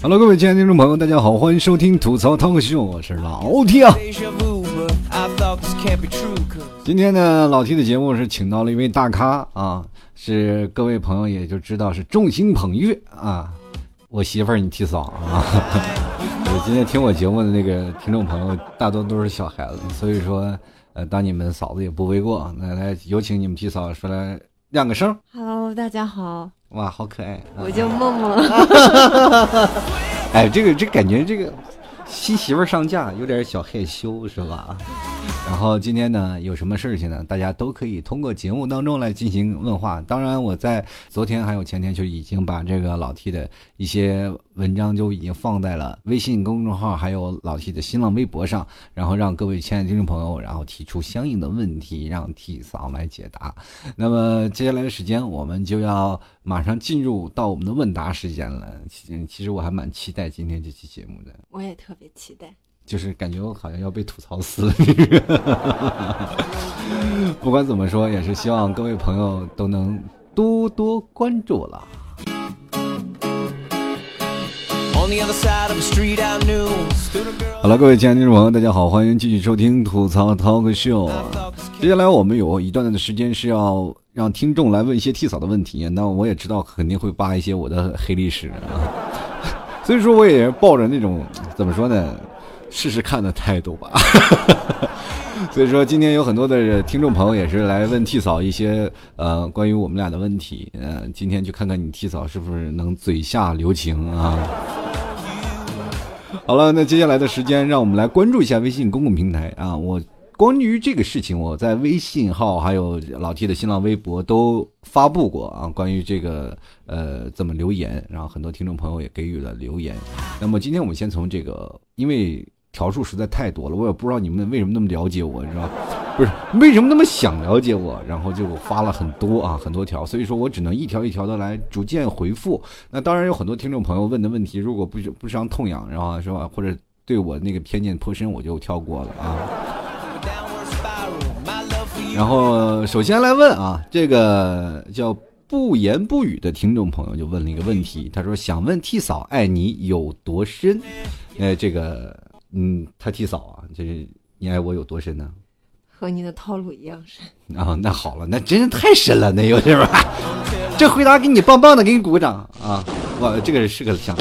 Hello，各位亲爱的听众朋友，大家好，欢迎收听吐槽 talk 秀，我是老 T 啊。今天呢，老 T 的节目是请到了一位大咖啊，是各位朋友也就知道是众星捧月啊。我媳妇儿，你替嫂啊。我今天听我节目的那个听众朋友，大多都是小孩子，所以说，呃，当你们嫂子也不为过。来来，有请你们替嫂说来亮个声。Hello，大家好。哇，好可爱！我叫梦梦。哎，这个这感觉这个。新媳妇上架有点小害羞是吧？然后今天呢有什么事情呢？大家都可以通过节目当中来进行问话。当然我在昨天还有前天就已经把这个老 T 的一些文章就已经放在了微信公众号还有老 T 的新浪微博上，然后让各位亲爱的听众朋友然后提出相应的问题，让 T 嫂来解答。那么接下来的时间我们就要马上进入到我们的问答时间了。其实我还蛮期待今天这期节目的。我也特别。期待，就是感觉我好像要被吐槽死了。不管怎么说，也是希望各位朋友都能多多关注了。好了，各位亲爱的听众朋友，大家好，欢迎继续收听吐槽 talk show。接下来我们有一段的时间是要让听众来问一些替嫂的问题，那我也知道肯定会扒一些我的黑历史啊。所以说，我也抱着那种怎么说呢，试试看的态度吧。所以说，今天有很多的听众朋友也是来问替嫂一些呃关于我们俩的问题。嗯，今天去看看你替嫂是不是能嘴下留情啊。好了，那接下来的时间，让我们来关注一下微信公共平台啊。我。关于这个事情，我在微信号还有老 T 的新浪微博都发布过啊。关于这个呃怎么留言，然后很多听众朋友也给予了留言。那么今天我们先从这个，因为条数实在太多了，我也不知道你们为什么那么了解我，你知道不是为什么那么想了解我，然后就发了很多啊很多条，所以说我只能一条一条的来逐渐回复。那当然有很多听众朋友问的问题，如果不不伤痛痒，然后是吧，或者对我那个偏见颇深，我就跳过了啊。然后首先来问啊，这个叫不言不语的听众朋友就问了一个问题，他说想问替嫂爱你有多深？呃，这个嗯，他替嫂啊，就是你爱我有多深呢？和你的套路一样深啊。那好了，那真是太深了，那有点吧？这回答给你棒棒的，给你鼓个掌啊！哇，这个是个想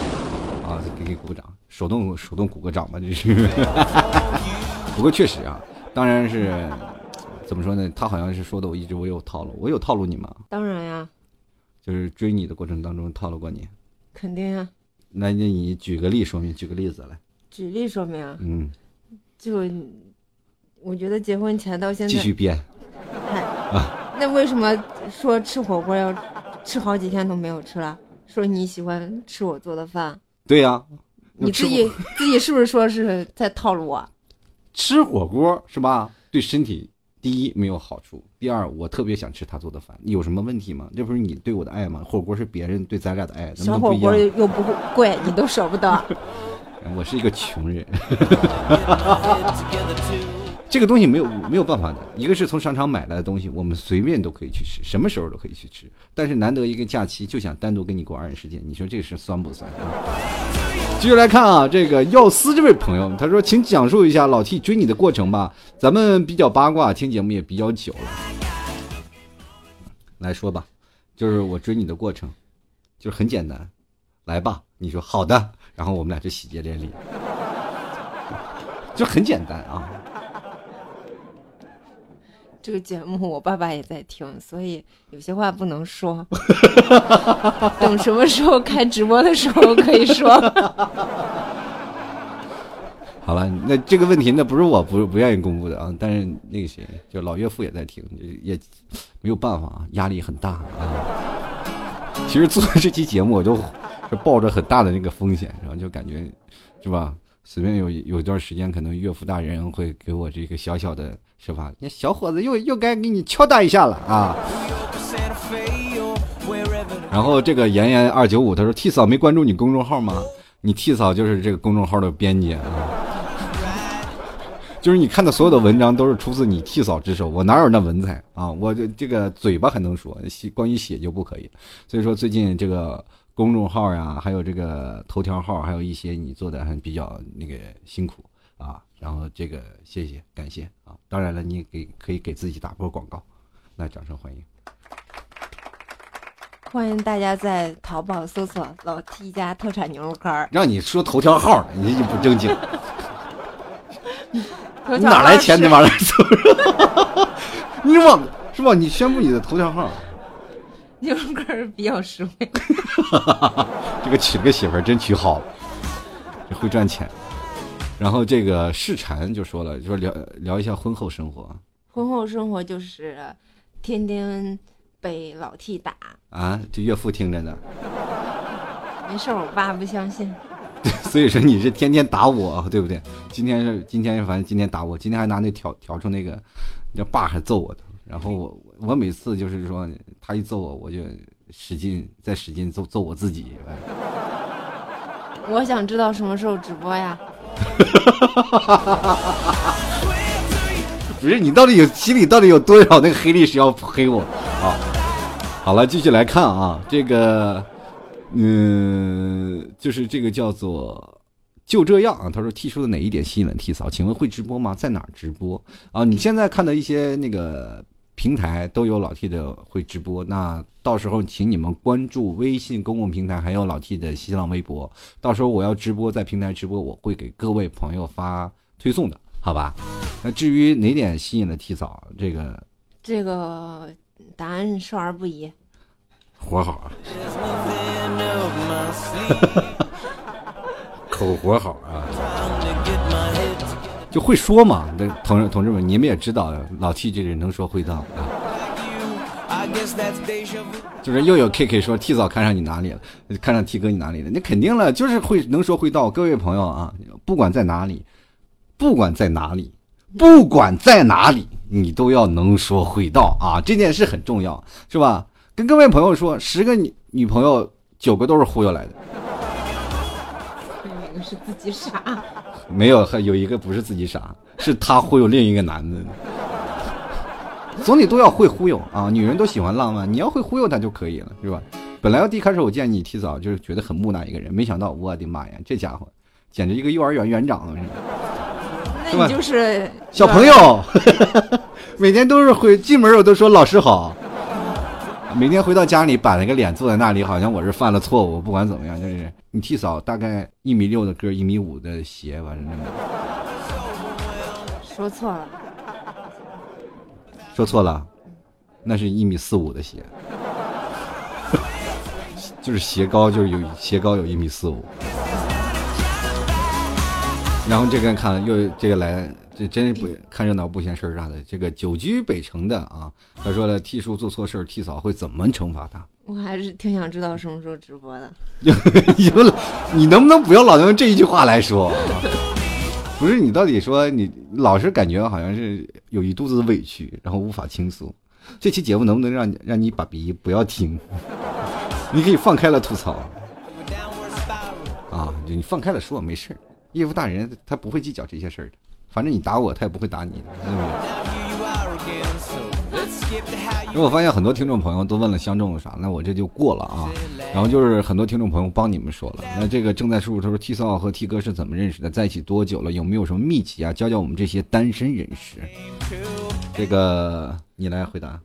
啊，给你鼓个掌，手动手动鼓个掌吧，这是。不过确实啊，当然是。怎么说呢？他好像是说的，我一直我有套路，我有套路你吗？当然呀，就是追你的过程当中套路过你。肯定呀。那那你举个例说明，举个例子来。举例说明啊？嗯。就我觉得结婚前到现在。继续编。啊。那为什么说吃火锅要吃好几天都没有吃了？说你喜欢吃我做的饭。对呀。你自己自己是不是说是在套路我？吃火锅是吧？对身体。第一没有好处，第二我特别想吃他做的饭，有什么问题吗？这不是你对我的爱吗？火锅是别人对咱俩的爱，小火锅又不贵，你都舍不得。我是一个穷人，这个东西没有没有办法的。一个是从商场买来的东西，我们随便都可以去吃，什么时候都可以去吃。但是难得一个假期，就想单独跟你过二人世界，你说这事酸不酸啊？继续来看啊，这个药师这位朋友，他说：“请讲述一下老 T 追你的过程吧。咱们比较八卦，听节目也比较久了，来说吧，就是我追你的过程，就是很简单，来吧。你说好的，然后我们俩就喜结连理，就很简单啊。”这个节目我爸爸也在听，所以有些话不能说。等什么时候开直播的时候可以说。好了，那这个问题那不是我不不愿意公布的啊，但是那个谁，就老岳父也在听，也没有办法啊，压力很大啊。其实做这期节目，我就就抱着很大的那个风险，然后就感觉是吧？随便有有一段时间，可能岳父大人会给我这个小小的。是吧？那小伙子又又该给你敲打一下了啊！然后这个妍妍二九五他说：“替嫂没关注你公众号吗？你替嫂就是这个公众号的编辑啊。”就是你看的所有的文章都是出自你替嫂之手，我哪有那文采啊？我这这个嘴巴还能说，写关于写就不可以。所以说最近这个公众号呀，还有这个头条号，还有一些你做的还比较那个辛苦啊。然后这个谢谢感谢啊！当然了，你也给可以给自己打波广告，来掌声欢迎。欢迎大家在淘宝搜索“老 T 家特产牛肉干”。让你说头条号，你就不正经。你哪来钱？你往那搜？你往是吧？你宣布你的头条号。牛肉干比较实惠。这个娶了个媳妇儿真娶好了，这会赚钱。然后这个世禅就说了，就说聊聊一下婚后生活。婚后生活就是天天被老 T 打啊，这岳父听着呢。没事，我爸不相信。所以说你是天天打我，对不对？今天是今天，反正今天打我，今天还拿那调调出那个，叫爸还揍我的。然后我我每次就是说他一揍我，我就使劲再使劲揍揍我自己。我想知道什么时候直播呀？不是你到底有心里到底有多少那个黑历史要黑我啊？好了，继续来看啊，这个，嗯，就是这个叫做就这样啊。他说 T 叔的哪一点吸引了 T 嫂？请问会直播吗？在哪儿直播啊？你现在看的一些那个。平台都有老 T 的会直播，那到时候请你们关注微信公共平台，还有老 T 的新浪微博。到时候我要直播在平台直播，我会给各位朋友发推送的，好吧？那至于哪点吸引了 T 嫂，这个这个答案少儿不宜，活好啊，口活好啊。就会说嘛，那同同志们，你们也知道，老 T 这人能说会道啊。就是又有 K K 说 T 嫂看上你哪里了，看上 T 哥你哪里了？那肯定了，就是会能说会道。各位朋友啊，不管在哪里，不管在哪里，不管在哪里，你都要能说会道啊！这件事很重要，是吧？跟各位朋友说，十个女女朋友，九个都是忽悠来的。是自己傻？没有，还有一个不是自己傻，是他忽悠另一个男的。总体都要会忽悠啊！女人都喜欢浪漫，你要会忽悠她就可以了，是吧？本来第一开始我见你提早就是觉得很木讷一个人，没想到我的妈呀，这家伙简直一个幼儿园园长是那你就是小朋友，每天都是会进门我都说老师好。每天回到家里板了个脸坐在那里，好像我是犯了错误。不管怎么样，就是你替嫂大概一米六的个，一米五的鞋，反正说错了，说错了，那是一米四五的鞋，就是鞋高就是有鞋高有一米四五。然后这个人看又这个来。这真是不看热闹不嫌事儿大的。这个久居北城的啊，他说了替叔做错事儿，T 嫂会怎么惩罚他？我还是挺想知道什么时候直播的。你你能不能不要老用这一句话来说？不是你到底说你老是感觉好像是有一肚子委屈，然后无法倾诉。这期节目能不能让让你把鼻不要听？你可以放开了吐槽。啊，你放开了说没事儿，业务大人他不会计较这些事儿的。反正你打我，他也不会打你。因为我发现很多听众朋友都问了相中了啥，那我这就过了啊。然后就是很多听众朋友帮你们说了，那这个正在输入他说 T 嫂和 T 哥是怎么认识的，在一起多久了，有没有什么秘籍啊，教教我们这些单身人士。这个你来回答。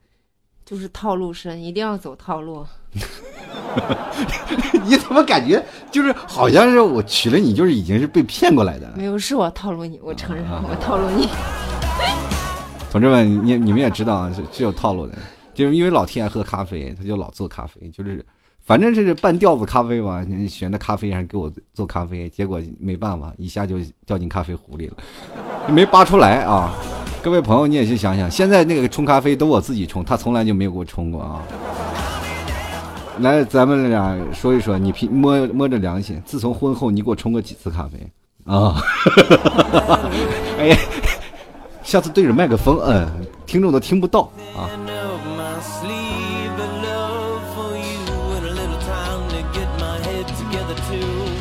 就是套路深，一定要走套路。你怎么感觉就是好像是我娶了你，就是已经是被骗过来的？没有，是我套路你，我承认我套路你。同志们，你你们也知道啊，是是有套路的，就是因为老天爱喝咖啡，他就老做咖啡，就是反正这是半吊子咖啡吧，你选的咖啡还给我做咖啡，结果没办法，一下就掉进咖啡壶里了，没扒出来啊。各位朋友，你也去想想，现在那个冲咖啡都我自己冲，他从来就没有给我冲过啊。来，咱们俩说一说，你凭摸摸着良心，自从婚后你给我冲过几次咖啡啊？哎，下次对着麦克风，嗯，听众都听不到啊。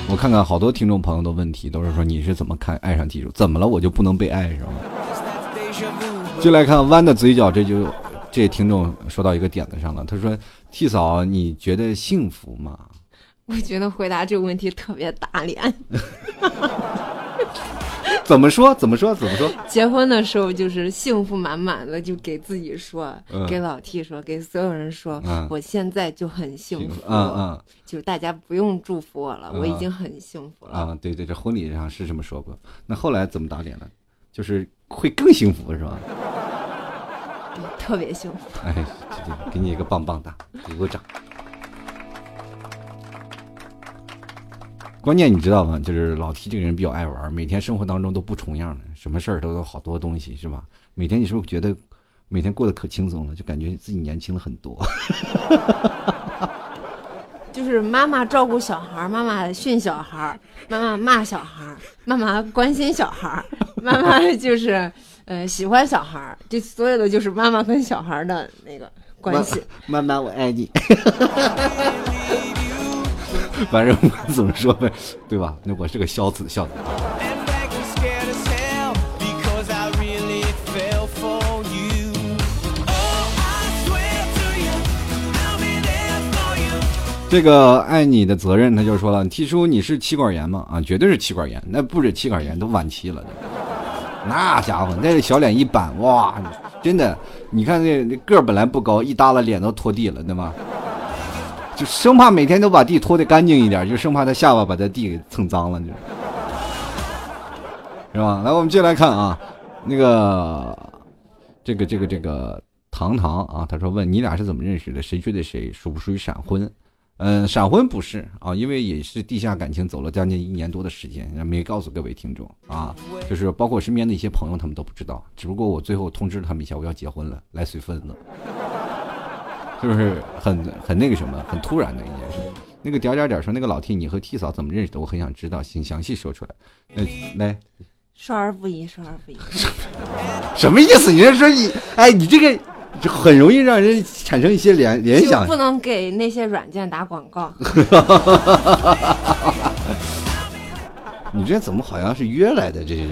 我看看好多听众朋友的问题，都是说你是怎么看爱上技术？怎么了？我就不能被爱是吗？就来看弯的嘴角，这就这听众说到一个点子上了。他说：“T 嫂，你觉得幸福吗？”我觉得回答这个问题特别打脸。怎么说？怎么说？怎么说？结婚的时候就是幸福满满的，就给自己说，嗯给老 T 说，给所有人说，嗯我现在就很幸福。嗯嗯就大家不用祝福我了，嗯我已经很幸福了。啊，对对，这婚礼上是这么说过。那后来怎么打脸了？就是会更幸福是吧？对，特别幸福。给你一个棒棒哒，鼓鼓掌。关键你知道吗？就是老 T 这个人比较爱玩，每天生活当中都不重样的，什么事儿都有好多东西，是吧？每天你是不是觉得每天过得可轻松了，就感觉自己年轻了很多？就是妈妈照顾小孩，妈妈训小孩，妈妈骂小孩，妈妈关心小孩，妈妈就是呃喜欢小孩儿，这所有的就是妈妈跟小孩儿的那个关系。妈妈，我爱你。反正我怎么说呗，对吧？那我是个孝子，孝子。Oh. 这个爱你的责任，他就说了，提出你是气管炎吗？啊，绝对是气管炎，那不止气管炎，都晚期了。那家伙，那小脸一板，哇，真的，你看那那个本来不高，一耷拉脸都拖地了，对吧？就生怕每天都把地拖得干净一点，就生怕他下巴把他地给蹭脏了，就是吧？来，我们接着来看啊，那个这个这个这个糖糖啊，他说问你俩是怎么认识的？谁追的谁？属不属于闪婚？嗯，闪婚不是啊，因为也是地下感情走了将近一年多的时间，没告诉各位听众啊，就是包括我身边的一些朋友，他们都不知道。只不过我最后通知了他们一下，我要结婚了，来随份子，就是很很那个什么，很突然的一件事？那个点点点说，那个老 T，你和 T 嫂怎么认识的？我很想知道，请详细说出来。呃，来，少儿不宜，少儿不宜。什么意思？你是说你，哎，你这个就很容易让人产生一些联联想不。能给那些软件打广告。你这怎么好像是约来的？这是，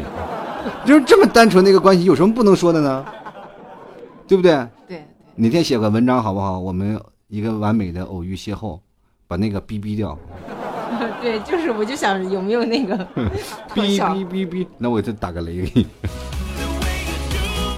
就是这么单纯的一个关系，有什么不能说的呢？对不对？对，哪天写个文章好不好？我们一个完美的偶遇邂逅，把那个逼逼掉，对，就是我就想有没有那个 特逼效逼逼逼，那我就打个雷给你。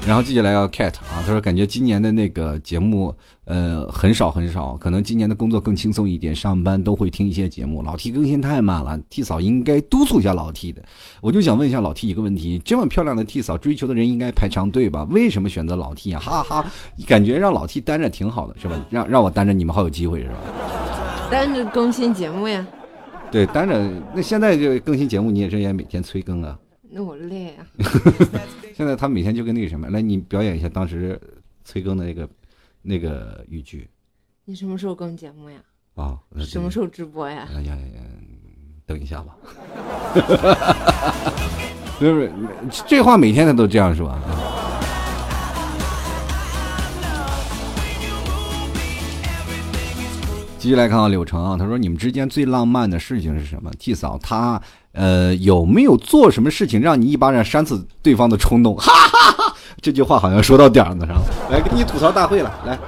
然后接下来要 cat 啊，他说感觉今年的那个节目，呃，很少很少，可能今年的工作更轻松一点，上班都会听一些节目。老 T 更新太慢了，T 嫂应该督促一下老 T 的。我就想问一下老 T 一个问题：这么漂亮的 T 嫂，追求的人应该排长队吧？为什么选择老 T 啊？哈哈，感觉让老 T 单着挺好的，是吧？让让我单着，你们好有机会是吧？单着更新节目呀，对，单着。那现在就更新节目，你也是也每天催更啊？那我累啊。现在他每天就跟那个什么，来你表演一下当时催更的那个那个语句你什么时候更节目呀？啊？什么时候直播呀？哎呀呀，等一下吧。不是这话每天他都这样说啊。继续来看啊，柳橙啊，他说你们之间最浪漫的事情是什么？T 嫂她呃有没有做什么事情让你一巴掌扇死对方的冲动？哈哈哈，这句话好像说到点儿子上了。来，给你吐槽大会了，来，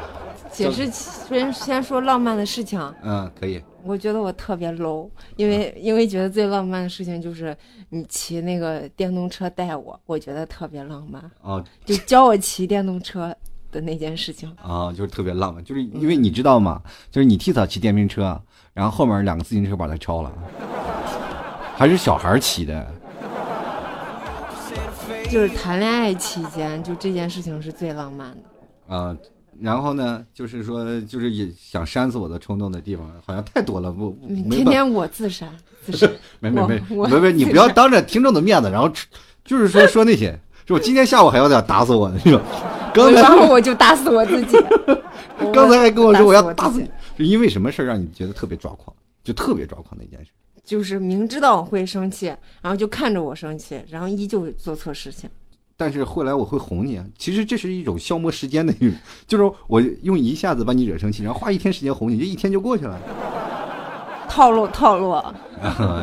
解释先先说浪漫的事情，嗯，可以。我觉得我特别 low，因为因为觉得最浪漫的事情就是你骑那个电动车带我，我觉得特别浪漫，哦就教我骑电动车的那件事情。啊，就是特别浪漫，就是因为你知道吗？就是你替他骑电瓶车，然后后面两个自行车把他超了，还是小孩骑的。就是谈恋爱期间，就这件事情是最浪漫的。啊，然后呢，就是说，就是也想扇死我的冲动的地方，好像太多了，不天天我自杀，自杀。没没没我没没，你不要当着听众的面子，然后就是说说那些，是我今天下午还要点打死我呢，是吧？刚才然后我就打死我自己。刚才还跟我说我要打死你，是因为什么事儿让你觉得特别抓狂？就特别抓狂的一件事。就是明知道我会生气，然后就看着我生气，然后依旧做错事情。但是后来我会哄你啊，其实这是一种消磨时间的一种，就是我用一下子把你惹生气，然后花一天时间哄你，这一天就过去了。套路套路，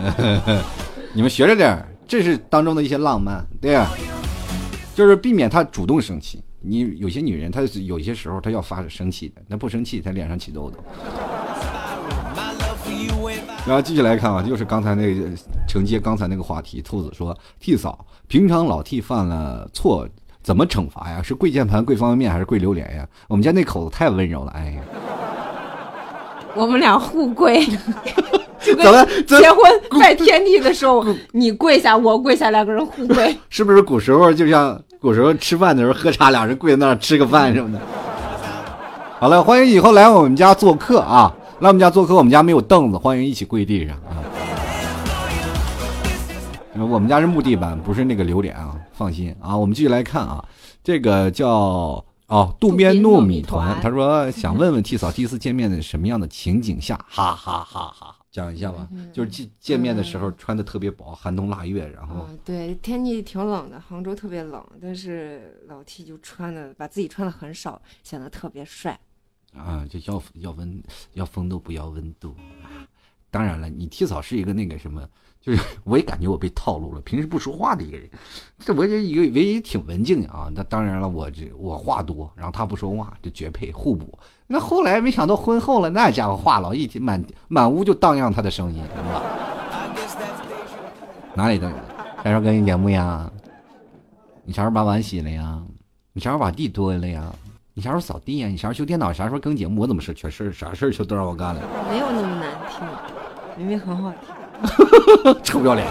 你们学着点儿，这是当中的一些浪漫，对呀、就是避免他主动生气，你有些女人，她有些时候她要发生气的，那不生气，她脸上起痘痘。然后继续来看啊，就是刚才那个承接刚才那个话题，兔子说替嫂，平常老替犯了错怎么惩罚呀？是跪键盘、跪方便面还是跪榴莲呀？我们家那口子太温柔了，哎呀，我们俩互跪，就怎么跟结婚拜天地的时候，你跪下，我跪下，两个人互跪。是不是古时候就像古时候吃饭的时候喝茶，俩人跪在那儿吃个饭什么的？好了，欢迎以后来我们家做客啊！来我们家做客，我们家没有凳子，欢迎一起跪地上啊！呃我们家是木地板，不是那个榴莲啊，放心啊。我们继续来看啊，这个叫哦渡边糯米团，他说想问问 T 嫂第一次见面的什么样的情景下，哈哈哈哈！讲一下吧，就是见见面的时候穿的特别薄，寒冬腊月，然后嗯，对，天气挺冷的，杭州特别冷，但是老 T 就穿的把自己穿的很少，显得特别帅。啊，就要要温要风度不要温度啊。当然了，你 T 嫂是一个那个什么，就是 我也感觉我被套路了。平时不说话的一个人，这我这一个唯一挺文静的啊。那当然了，我这我话多，然后他不说话，就绝配互补。那后来没想到婚后了，那家伙话痨一天满满屋就荡漾他的声音，是吧？哪里的？啥时候更新节目呀？你啥时候把碗洗了呀？你啥时候把地拖了呀？你啥时候扫地呀？你啥时候修电脑？啥时候更节目？我怎么是全是啥事儿就都让我干了？没有那么难听，明明很好听。臭不要脸！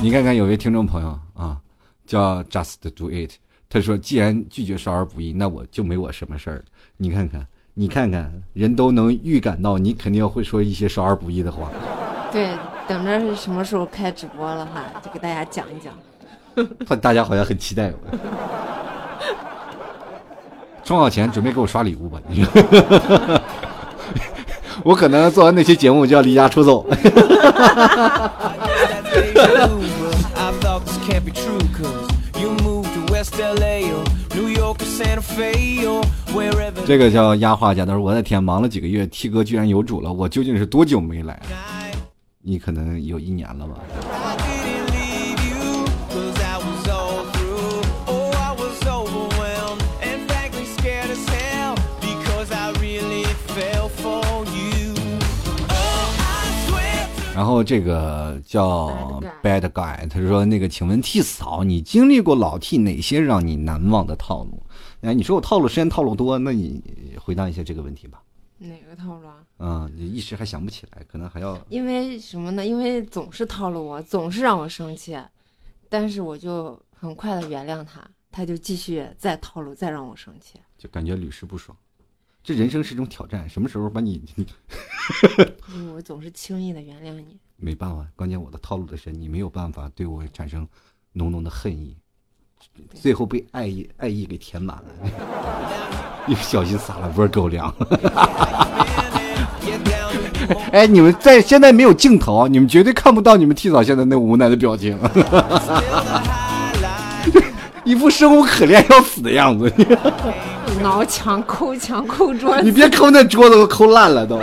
你看看，有位听众朋友啊，叫 Just Do It，他说：“既然拒绝少儿不宜，那我就没我什么事儿。”你看看，你看看，人都能预感到你肯定会说一些少儿不宜的话。对，等着是什么时候开直播了哈，就给大家讲一讲。大家好像很期待，充好钱准备给我刷礼物吧。我可能做完那期节目就要离家出走。这个叫压画家，他说我的天，忙了几个月，T 哥居然有主了，我究竟是多久没来？你可能有一年了吧。然后这个叫 bad guy 他说那个请问替嫂你经历过老替哪些让你难忘的套路？哎你说我套路时间套路多那你回答一下这个问题吧。哪个套路啊？嗯，你一时还想不起来，可能还要因为什么呢？因为总是套路我，总是让我生气，但是我就很快的原谅他，他就继续再套路，再让我生气。就感觉屡试不爽。这人生是一种挑战，什么时候把你你因为 我总是轻易的原谅你。没办法，关键我的套路的深，你没有办法对我产生浓浓的恨意，最后被爱意爱意给填满了，一不小心撒了波狗粮。哎，你们在现在没有镜头，你们绝对看不到你们 T 嫂现在那无奈的表情，一副生无可恋要死的样子。挠墙、抠墙、抠桌你，别抠那桌子，都抠烂了都。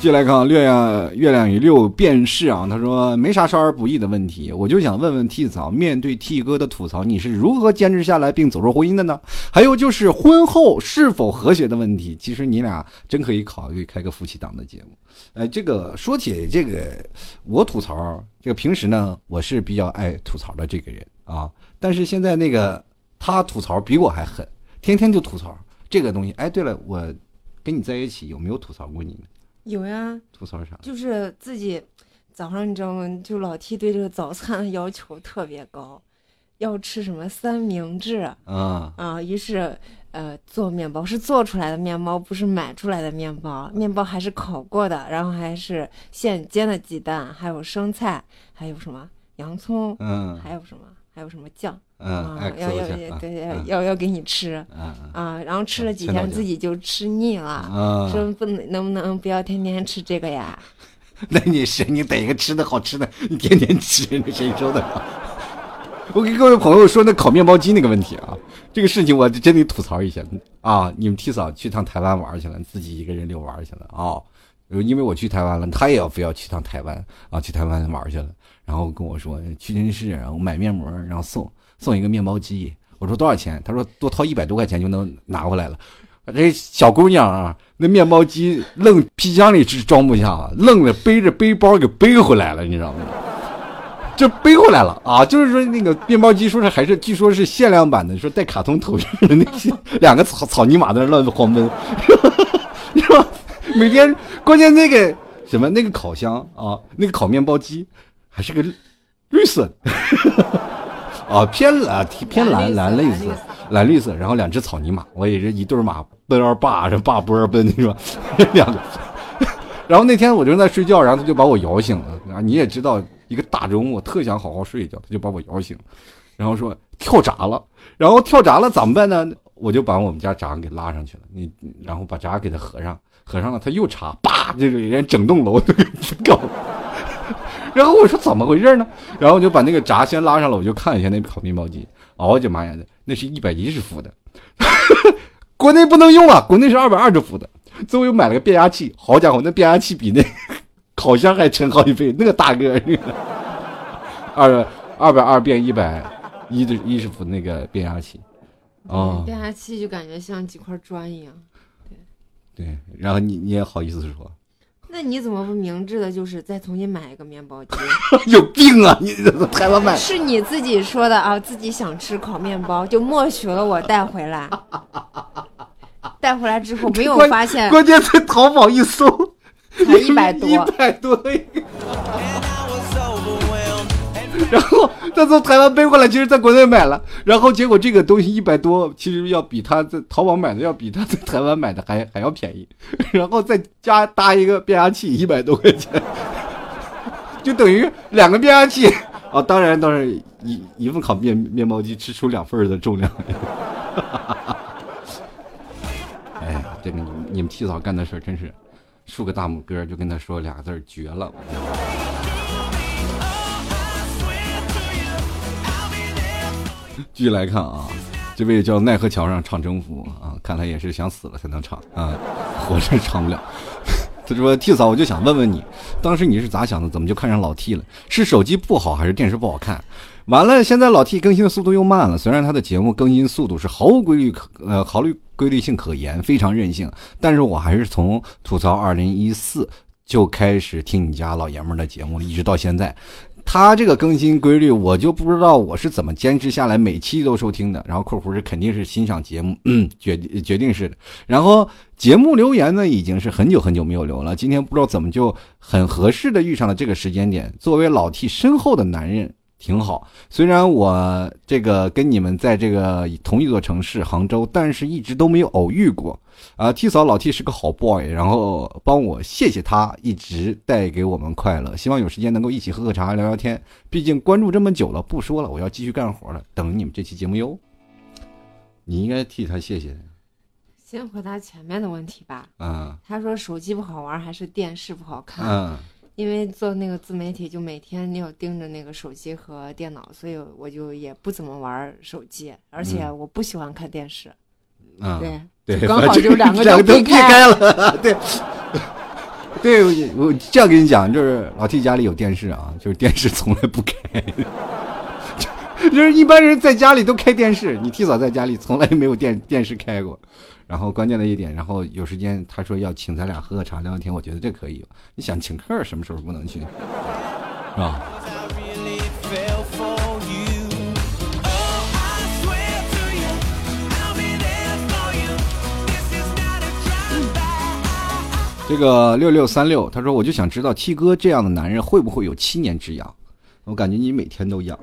继续来看，月亮月亮与六便是啊，他说没啥少儿不宜的问题，我就想问问 T 嫂，面对 T 哥的吐槽，你是如何坚持下来并走入婚姻的呢？还有就是婚后是否和谐的问题，其实你俩真可以考虑开个夫妻档的节目。哎，这个说起这个，我吐槽，这个平时呢，我是比较爱吐槽的这个人啊，但是现在那个他吐槽比我还狠，天天就吐槽这个东西。哎，对了，我跟你在一起有没有吐槽过你呢？有呀，吐槽啥？就是自己早上你知道吗？就老 T 对这个早餐的要求特别高，要吃什么三明治啊，啊，于是呃做面包是做出来的面包，不是买出来的面包，面包还是烤过的，然后还是现煎的鸡蛋，还有生菜，还有什么洋葱，嗯还有什么还有什么酱嗯啊，要要要嗯要要给你吃嗯啊，然后吃了几天自己就吃腻了。嗯，说不能能不能不要天天吃这个呀？那你是你逮个吃的好吃的，你天天吃，那谁受得了？我给各位朋友说那烤面包机那个问题啊，这个事情我真得吐槽一下啊！你们 T 嫂去趟台湾玩去了，自己一个人遛玩去了啊、因为我去台湾了，他也要非要去趟台湾啊，去台湾玩去了，然后跟我说去真市，然后买面膜，然后送送一个面包机。我说多少钱？他说多掏一百多块钱就能拿回来了。这小姑娘啊，那面包机愣皮箱里是装不下了，愣着背着背包给背回来了，你知道吗？就背回来了啊！就是说那个面包机，说是还是据说是限量版的，说带卡通头饰的那些两个草草泥马在那乱晃奔，是吧？每天关键那个什么那个烤箱啊，那个烤面包机还是个绿色的啊，偏蓝偏蓝蓝绿色蓝绿色，然后两只草泥马，我也是一对马奔二霸，这霸波奔是吧？两个。然后那天我正在睡觉，然后他就把我摇醒了啊！你也知道，一个大中午特想好好睡一觉，他就把我摇醒，然后说跳闸了，然后跳闸了怎么办呢？我就把我们家闸给拉上去了，你然后把闸给他合上，合上了他又插，叭，这个连整栋楼都给 搞了。然后我说怎么回事呢？然后我就把那个闸先拉上了，我就看一下那烤面包机，哦，我的妈呀，那是一百一十伏的，国内不能用啊，国内是二百二十伏的。最后又买了个变压器，好家伙，那变压器比那烤箱还沉好几倍，那个大个儿，二二百二变一百一的一十伏那个变压器，哦，变压器就感觉像几块砖一样。对对，然后你你也好意思说，那你怎么不明智的，就是再重新买一个面包机？有病啊！你这台湾买是你自己说的啊，自己想吃烤面包，就默许了我带回来。带回来之后没有发现关键在淘宝一搜，才一百多一，百多一个。然后他从台湾背过来，其实在国内买了，然后结果这个东西一百多，其实要比他在淘宝买的要比他在台湾买的还还要便宜，然后再加搭一个变压器，一百多块钱，就等于两个变压器啊！当然，当然一一份烤面面包机吃出两份的重量。哎呀，这个你们你们替嫂干的事儿真是竖个大拇哥，就跟他说俩字儿绝了。继续来看啊，这位叫奈何桥上唱征服啊，看来也是想死了才能唱啊，活着唱不了。他说：“T 嫂，我就想问问你，当时你是咋想的？怎么就看上老 T 了？是手机不好，还是电视不好看？完了，现在老 T 更新的速度又慢了。虽然他的节目更新速度是毫无规律可呃毫无规律性可言，非常任性，但是我还是从吐槽二零一四就开始听你家老爷们的节目了，一直到现在。他这个更新规律，我就不知道我是怎么坚持下来，每期都收听的。然后括弧是肯定是欣赏节目，嗯，决决定是的。然后节目留言呢，已经是很久很久没有留了。今天不知道怎么就很合适的遇上了这个时间点。作为老 T 身后的男人，挺好。虽然我这个跟你们在这个同一座城市杭州，但是一直都没有偶遇过。啊，T 嫂老 T 是个好 boy，然后帮我谢谢他一直带给我们快乐。希望有时间能够一起喝喝茶聊聊天。毕竟关注这么久了，不说了，我要继续干活了，等你们这期节目哟。你应该替他谢谢，先回答前面的问题吧。嗯他说手机不好玩还是电视不好看？嗯因为做那个自媒体，就每天要盯着那个手机和电脑，所以我就也不怎么玩手机，而且我不喜欢看电视。嗯，对，对，刚好就两个 两个都避避开开了，对。对，我我这样跟你讲，就是老 T 家里有电视啊，就是电视从来不开，就是一般人在家里都开电视，你 T 嫂在家里从来没有电电视开过。然后关键的一点，然后有时间他说要请咱俩喝喝茶聊聊天，我觉得这可以。你想请客，什么时候不能去？是吧. Oh. 这个六六三六，他说我就想知道七哥这样的男人会不会有七年之痒？我感觉你每天都痒。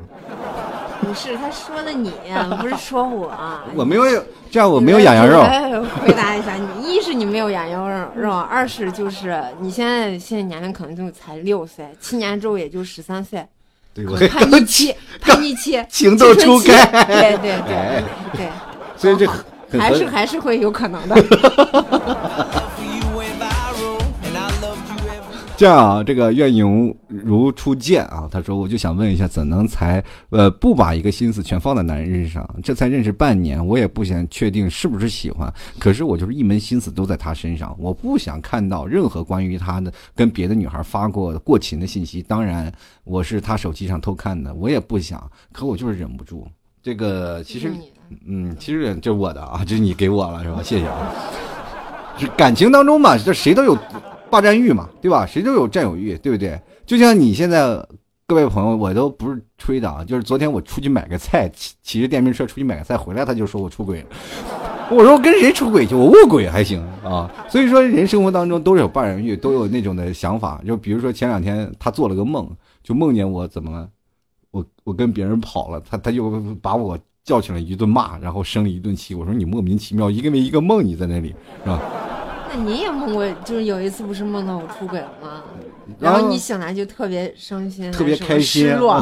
不是他说的你，不是说我。我没有这样，我没有 痒痒肉。来回答一下，你一是你没有痒痒肉，肉二是就是你现在现在年龄可能就才六岁，七年之后也就十三岁，对，我叛逆 期，叛逆期，情窦初开对对哎对对，所以这还是还是会有可能的。这样啊，这个愿勇如初见啊，他说我就想问一下，怎能才呃不把一个心思全放在男人身上？这才认识半年，我也不想确定是不是喜欢，可是我就是一门心思都在他身上，我不想看到任何关于他的跟别的女孩发过过勤的信息。当然，我是他手机上偷看的，我也不想，可我就是忍不住。这个其实嗯，其实这我的啊，这是你给我了是吧？谢谢啊。是感情当中嘛，这谁都有霸占欲嘛，对吧？谁都有占有欲，对不对？就像你现在各位朋友，我都不是吹的啊，就是昨天我出去买个菜，骑骑着电瓶车出去买个菜，回来他就说我出轨了。我说我跟谁出轨去？我卧轨还行啊。所以说，人生活当中都是有霸占欲，都有那种的想法。就比如说前两天他做了个梦，就梦见我怎么了？我我跟别人跑了，他他就把我叫起来一顿骂，然后生了一顿气。我说你莫名其妙，因为一个梦你在那里是吧？那你也梦过，就是有一次不是梦到我出轨了吗？然后你醒来就特别伤心，特别开心失落，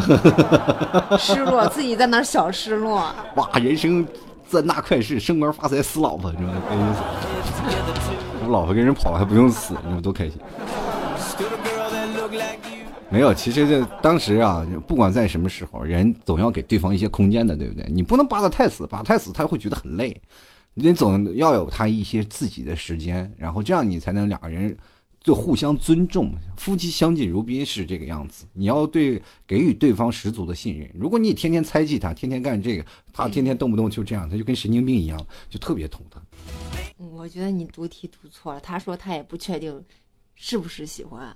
失落，自己在那儿小失落。哇，人生三大快事，升官发财死老婆是吧？开心死了。我老婆跟人跑了还不用死，你们多开心。没有，其实这当时啊，不管在什么时候，人总要给对方一些空间的，对不对？你不能扒得太死，扒太死他会觉得很累。你总要有他一些自己的时间，然后这样你才能两个人就互相尊重，夫妻相敬如宾是这个样子。你要对给予对方十足的信任。如果你天天猜忌他，天天干这个，他天天动不动就这样，他就跟神经病一样，就特别头疼。我觉得你读题读错了。他说他也不确定是不是喜欢，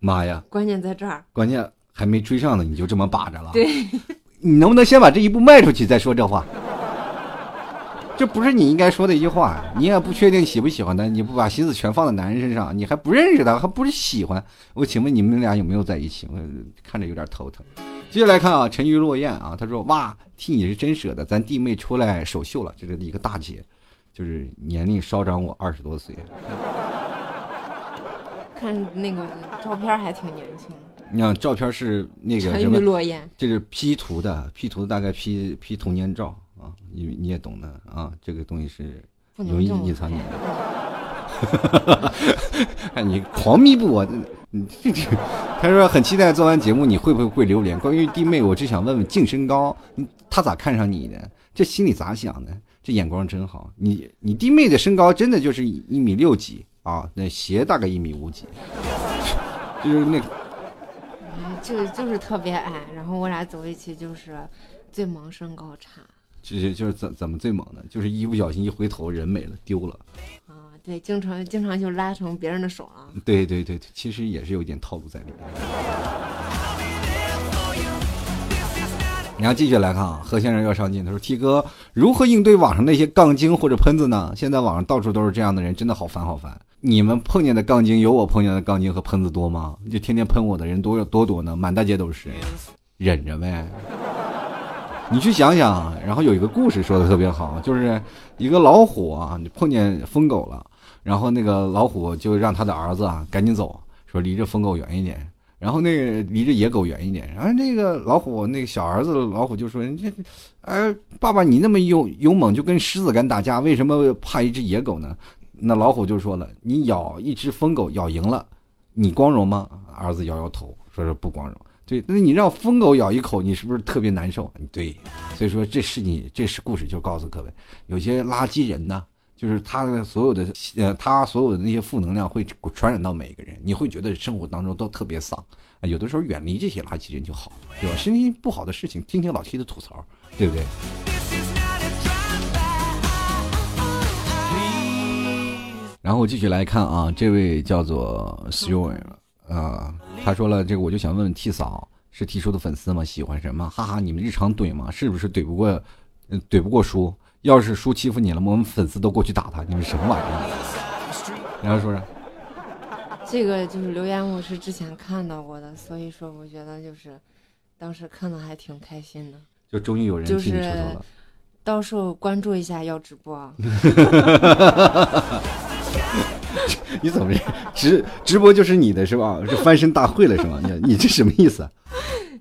妈呀，关键在这儿。关键还没追上呢，你就这么把着了。对，你能不能先把这一步迈出去再说这话？这不是你应该说的一句话。你也不确定喜不喜欢他，你不把心思全放在男人身上，你还不认识他，还不是喜欢？我请问你们俩有没有在一起？我看着有点头疼。接下来看啊，沉鱼落雁啊，他说哇，替你是真舍得，咱弟妹出来首秀了，这是一个大姐，就是年龄稍长我二十多岁。看那个照片还挺年轻，你看照片是那个沉鱼落雁。这是 P 图的，P 图大概 P P 童年照啊，你你也懂的啊，这个东西是容易隐藏你的。哎，你狂弥补我，你这这，他说很期待做完节目你会不会会榴莲。关于弟妹，我只想问问净身高，他咋看上你的？这心里咋想的？这眼光真好。你你弟妹的身高真的就是一米六几啊，那鞋大概一米五几，就是那个哎就就是特别矮，然后我俩走一起就是最萌身高差就是就是怎怎么最猛的，就是一不小心一回头人没了丢了。啊，对，经常经常就拉成别人的手了。对对对，其实也是有点套路在里面。你要继续来看啊，何先生要上镜，他说：“T 哥如何应对网上那些杠精或者喷子呢？现在网上到处都是这样的人，真的好烦好烦。你们碰见的杠精有我碰见的杠精和喷子多吗？就天天喷我的人多有多多呢？满大街都是，忍着呗。你去想想，然后有一个故事说的特别好，就是一个老虎啊，你碰见疯狗了，然后那个老虎就让他的儿子啊赶紧走，说离这疯狗远一点，然后那个离这野狗远一点。然后那个老虎那个小儿子老虎就说：“你这，哎，爸爸你那么勇勇猛，就跟狮子敢打架，为什么怕一只野狗呢？”那老虎就说了：“你咬一只疯狗咬赢了，你光荣吗？”儿子摇摇头，说是不光荣。对，那你让疯狗咬一口，你是不是特别难受？对，所以说这是你，这是故事，就告诉各位，有些垃圾人呢，就是他的所有的呃，他所有的那些负能量会传染到每个人，你会觉得生活当中都特别丧。有的时候远离这些垃圾人就好，对吧？身体不好的事情，听听老 T 的吐槽，对不对？然后继续来看啊，这位叫做 s u r 啊，他说了这个，我就想问问 T 嫂是 T 叔的粉丝吗？喜欢什么？哈哈，你们日常怼吗？是不是怼不过，呃怼不过叔？要是叔欺负你了，我们粉丝都过去打他，你们什么玩意儿？然后说说，这个就是留言，我是之前看到过的，所以说我觉得就是当时看的还挺开心的。就终于有人替你出头了。到时候关注一下要直播啊，你怎么直直播就是你的是吧？是翻身大会了是吗？你你这什么意思？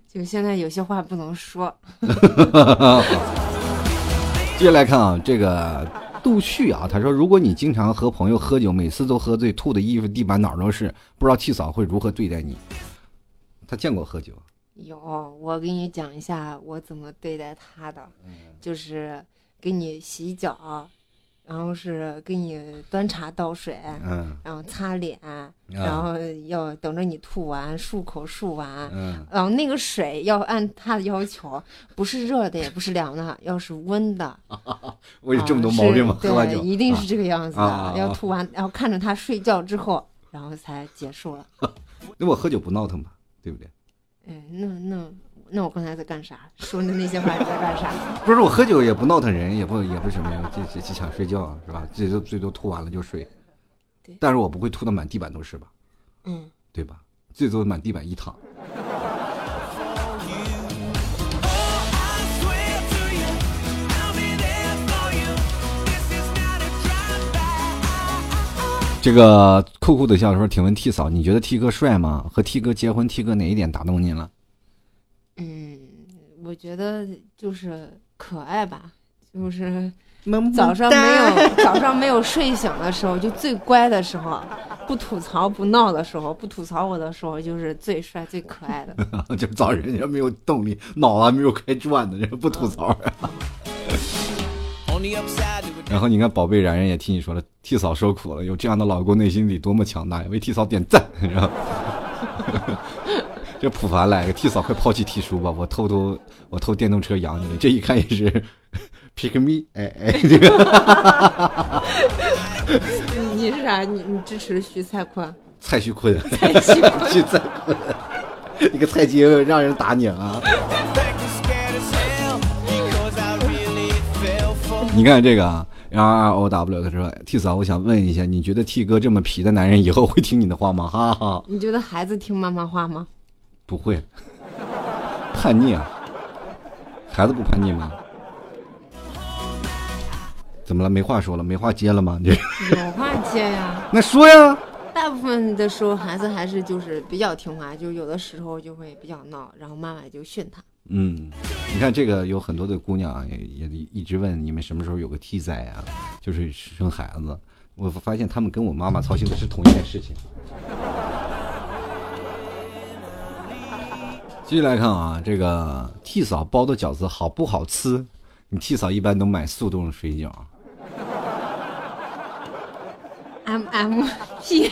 就现在有些话不能说。接下来看啊，这个杜旭啊，他说，如果你经常和朋友喝酒，每次都喝醉，吐的衣服、地板哪儿都是，不知道气嫂会如何对待你。他见过喝酒，有，我给你讲一下我怎么对待他的，就是给你洗脚，然后是给你端茶倒水，嗯然后擦脸，然后要等着你吐完漱口漱完，嗯，然后那个水要按他的要求，不是热的也不是凉的，要是温的。我有这么多啊毛病吗？对，一定是这个样子要吐完，然后看着他睡觉之后，然后才结束了。那我喝酒不闹腾吧，对不对？哎，那那那我刚才在干啥？说的那些话你在干啥？不是我喝酒也不闹腾人，也不也不什么呀，就就就想睡觉是吧？最多最多吐完了就睡对，但是我不会吐的满地板都是吧？嗯，对吧？最多满地板一躺。这个酷酷的笑说：“请问 T 嫂，你觉得 T 哥帅吗？和 T 哥结婚，T 哥哪一点打动您了？嗯，我觉得就是可爱吧，就是早早上没有早上没有睡醒的时候，就最乖的时候，不吐槽不闹的时候，不吐槽我的时候，就是最帅最可爱的。就找人家没有动力，脑还没有开转的，人家不吐槽。然后你看，宝贝然然也替你说了替嫂受苦了，有这样的老公，内心里多么强大呀！为替嫂点赞，然后。这普凡来个替嫂，快抛弃替叔吧！我偷偷我偷电动车养你，这一看也是 pick me，哎哎，这个 你是啥？你你支持徐蔡坤？蔡徐坤，蔡徐坤徐蔡坤，一个菜鸡让人打你啊你看这个啊，R R O W，他说 T 嫂，我想问一下，你觉得 T 哥这么皮的男人以后会听你的话吗？哈哈，你觉得孩子听妈妈话吗？不会，叛逆啊，孩子不叛逆吗？怎么了？没话说了？没话接了吗？这有话接呀。那说呀。大部分的时候，孩子还是就是比较听话，就有的时候就会比较闹，然后妈妈就训他。嗯，你看这个有很多的姑娘啊也也一直问你们什么时候有个替在啊，就是生孩子。我发现他们跟我妈妈操心的是同一件事情。继续来看啊，这个替嫂包的饺子好不好吃？你替嫂一般都买速冻水饺，M M P，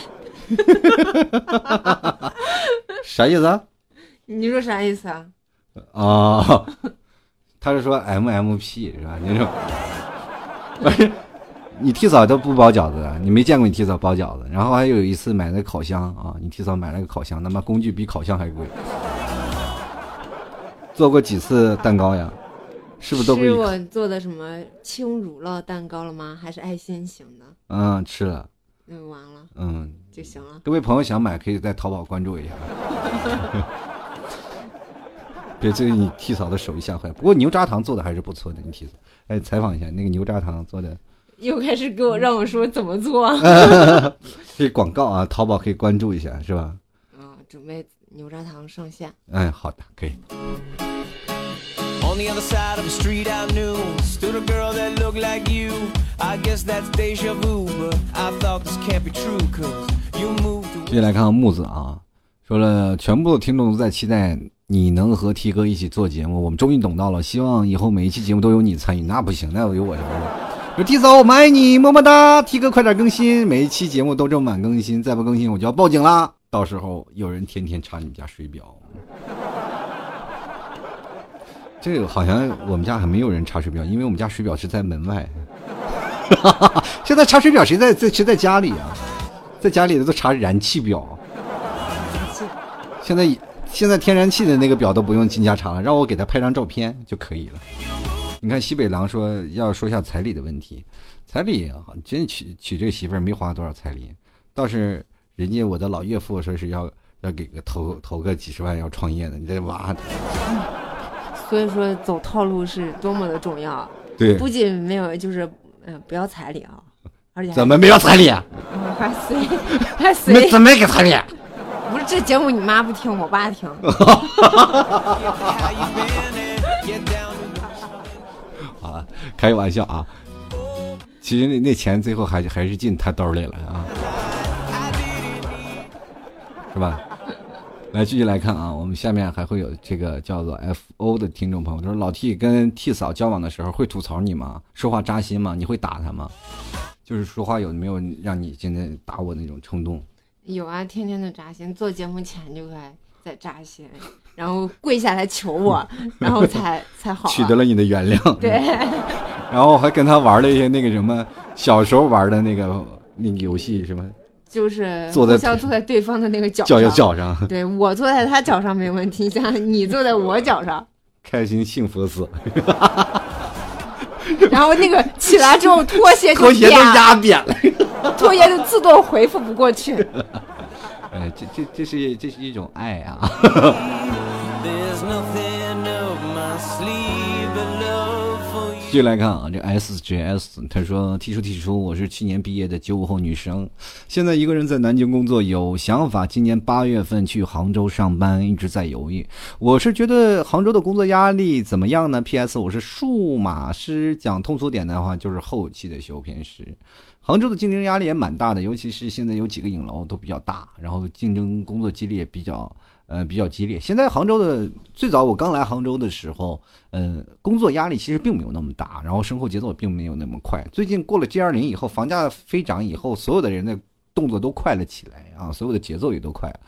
啥意思啊？你说啥意思啊？啊，他是说 M M P 是吧？你说不是？你替嫂都不包饺子，你没见过你替嫂包饺子。然后还有一次买那烤箱啊，你替嫂买了个烤箱，他妈工具比烤箱还贵。做过几次蛋糕呀？是不是都不吃一？我做的什么轻乳酪蛋糕了吗？还是爱心型的？嗯，吃了，嗯，完了嗯。就行了。各位朋友想买，可以在淘宝关注一下。别这个你替嫂的手艺吓坏。不过牛轧糖做的还是不错的，你替嫂。哎，采访一下那个牛轧糖做的，又开始给我让我说怎么做。这广告啊，淘宝可以关注一下，是吧？啊，准备牛轧糖上线。哎，好的，可以。On the other side of the street, I knew stood a girl that looked like you. I guess that's deja vu, but I thought this can't be true, cause you moved 接下来看看木子啊，说了全部的听众都在期待你能和 T 哥一起做节目，我们终于等到了，希望以后每一期节目都有你参与。那不行，那有我什么事？说 T 嫂，我们爱你，么么哒！T 哥快点更新，每一期节目都这么晚更新，再不更新我就要报警啦！到时候有人天天查你们家水表。这个好像我们家还没有人查水表，因为我们家水表是在门外。现在查水表谁在在谁在家里啊？在家里的都查燃气表。现在现在天然气的那个表都不用进家查了，让我给他拍张照片就可以了。你看西北狼说要说一下彩礼的问题，彩礼啊，真娶娶这个媳妇儿没花多少彩礼，倒是人家我的老岳父说是要要给个投投个几十万要创业的，你这娃所以说走套路是多么的重要，对不仅没有就是嗯、呃不要彩礼啊，而且怎么没要彩礼？啊嗯还随还没随怎么没给彩礼？啊不是这节目你妈不听，我爸听。了，开个玩笑啊。其实那那钱最后还还是进他兜里了啊，是吧？来继续来看啊，我们下面还会有这个叫做 F O 的听众朋友，他说老 T 跟 T 嫂交往的时候会吐槽你吗？说话扎心吗？你会打他吗？就是说话有没有让你现在打我那种冲动？有啊，天天的扎心，做节目前就该在扎心，然后跪下来求我，然后才才好、啊。取得了你的原谅，对，然后还跟他玩了一些那个什么小时候玩的那个那个游戏，什么就是坐在互相坐在对方的那个脚脚上。脚上，对我坐在他脚上没问题，像你坐在我脚上，开心幸福死，然后那个起来之后拖鞋就拖鞋都压扁了。拖鞋就自动回复不过去。哎，这这这是这是一种爱啊！继续来看啊，这 SJS 他说提出提出，我是去年毕业的九五后女生，现在一个人在南京工作，有想法今年八月份去杭州上班，一直在犹豫。我是觉得杭州的工作压力怎么样呢？PS 我是数码师，讲通俗点的话就是后期的修片师。杭州的竞争压力也蛮大的，尤其是现在有几个影楼都比较大，然后竞争工作激烈比较呃比较激烈。现在杭州的最早我刚来杭州的时候，呃，工作压力其实并没有那么大，然后生活节奏并没有那么快。最近过了 G 二零以后，房价飞涨以后，所有的人的动作都快了起来啊，所有的节奏也都快了。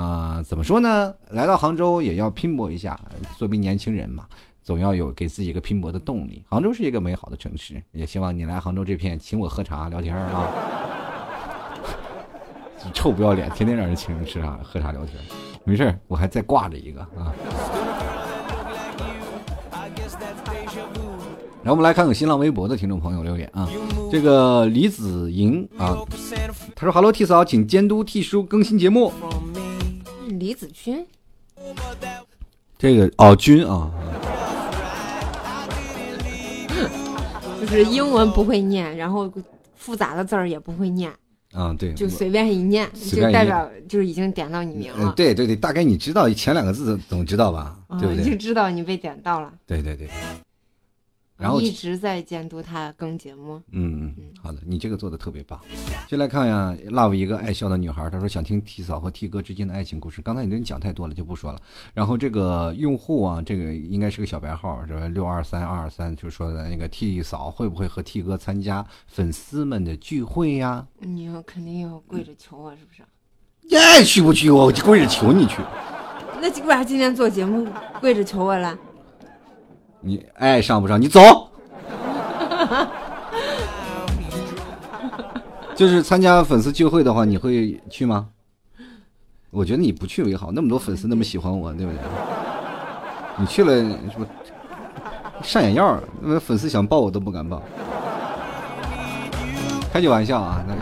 啊、怎么说呢？来到杭州也要拼搏一下，作为年轻人嘛，总要有给自己一个拼搏的动力。杭州是一个美好的城市，也希望你来杭州这片请我喝茶聊天啊。臭不要脸，天天让人请人吃茶喝茶聊天，没事儿，我还再挂着一个啊。然后我们来看看新浪微博的听众朋友留言啊，这个李子莹啊他说：“Hello T 嫂，请监督 T 叔更新节目。李子君，这个哦，君啊，就是英文不会念，然后复杂的字儿也不会念，啊对，就随便一念，就代表就是已经点到你名嗯了，对对对，大概你知道前两个字总知道吧？啊对不对？就知道你被点到了。对对对。然后一直在监督他更节目，嗯，嗯，好的，你这个做的特别棒。就来看呀，love 一个爱笑的女孩，她说想听 T 嫂和 T 哥之间的爱情故事。刚才你跟你讲太多了，就不说了。然后这个用户啊，这个应该是个小白号，是吧？六二三二二三，就说的那个 T 嫂会不会和 T 哥参加粉丝们的聚会呀？你要肯定要跪着求我，是不是？你爱去不去？我跪着求你去。那为啥今天做节目跪着求我了？你爱上不上？你走。就是参加粉丝聚会的话，你会去吗？我觉得你不去为好，那么多粉丝那么喜欢我，对不对？你去了是不上眼药？那粉丝想抱我都不敢抱。开句玩笑啊，那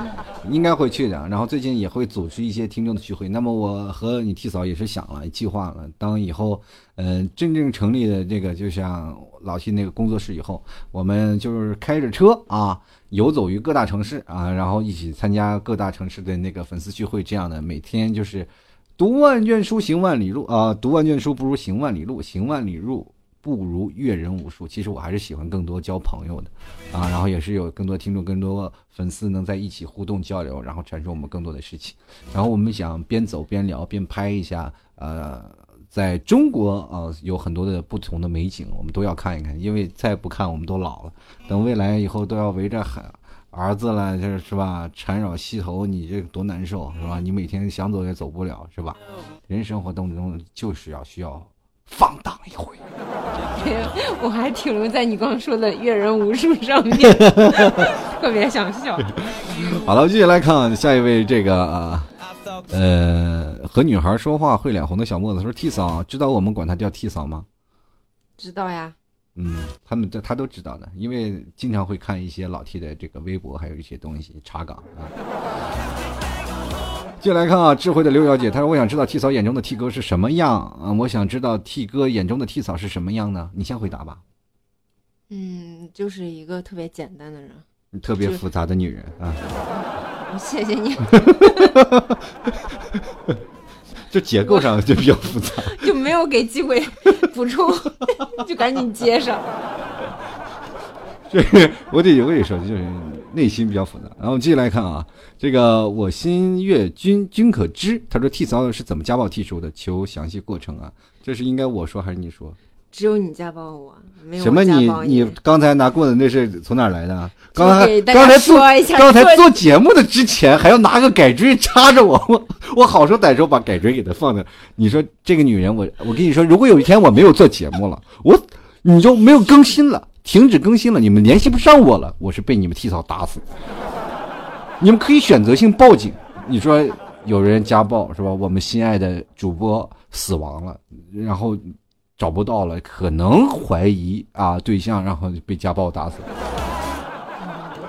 应该会去的。然后最近也会组织一些听众的聚会。那么我和你替嫂也是想了计划了，当以后呃真正成立的这个就像老七那个工作室以后，我们就是开着车啊，游走于各大城市啊，然后一起参加各大城市的那个粉丝聚会，这样的每天就是读万卷书，行万里路啊，读万卷书不如行万里路，行万里路。不如阅人无数。其实我还是喜欢更多交朋友的，啊，然后也是有更多听众、更多粉丝能在一起互动交流，然后产生我们更多的事情。然后我们想边走边聊，边拍一下，呃，在中国啊、呃有很多的不同的美景，我们都要看一看，因为再不看我们都老了。等未来以后都要围着孩儿子了，这是吧？缠绕膝头，你这多难受是吧？你每天想走也走不了是吧？人生活当中就是要需要放荡一回。我还停留在你刚说的阅人无数上面，特别想笑。好了，继续来看下一位，这个啊，呃，和女孩说话会脸红的小沫子说：“T 嫂，知道我们管她叫 T 嫂吗？”知道呀，嗯，他们这他都知道的，因为经常会看一些老 T 的这个微博，还有一些东西查岗啊。接下来看啊，智慧的刘小姐，她说：“我想知道 T 嫂眼中的 T 哥是什么样啊？我想知道 T 哥眼中的 T 嫂是什么样呢？你先回答吧。嗯，就是一个特别简单的人。特别复杂的女人啊，谢谢你，就结构上就比较复杂。就没有给机会补充，就赶紧接上。这个我得我得说，就是内心比较复杂。然后我们继续来看啊，这个我心悦君君可知，他说替嫂是怎么家暴剔除的？求详细过程啊。这是应该我说还是你说？只有你家暴我，没有什么你你刚才拿棍子那是从哪儿来的啊？刚才刚才做刚才做做节目的之前还要拿个改锥插着我，我 我好说歹说把改锥给他放那。你说这个女人，我我跟你说，如果有一天我没有做节目了，我你就没有更新了，停止更新了，你们联系不上我了，我是被你们替嫂打死。你们可以选择性报警。你说有人家暴是吧？我们心爱的主播死亡了，然后找不到了，可能怀疑啊对象，然后被家暴打死。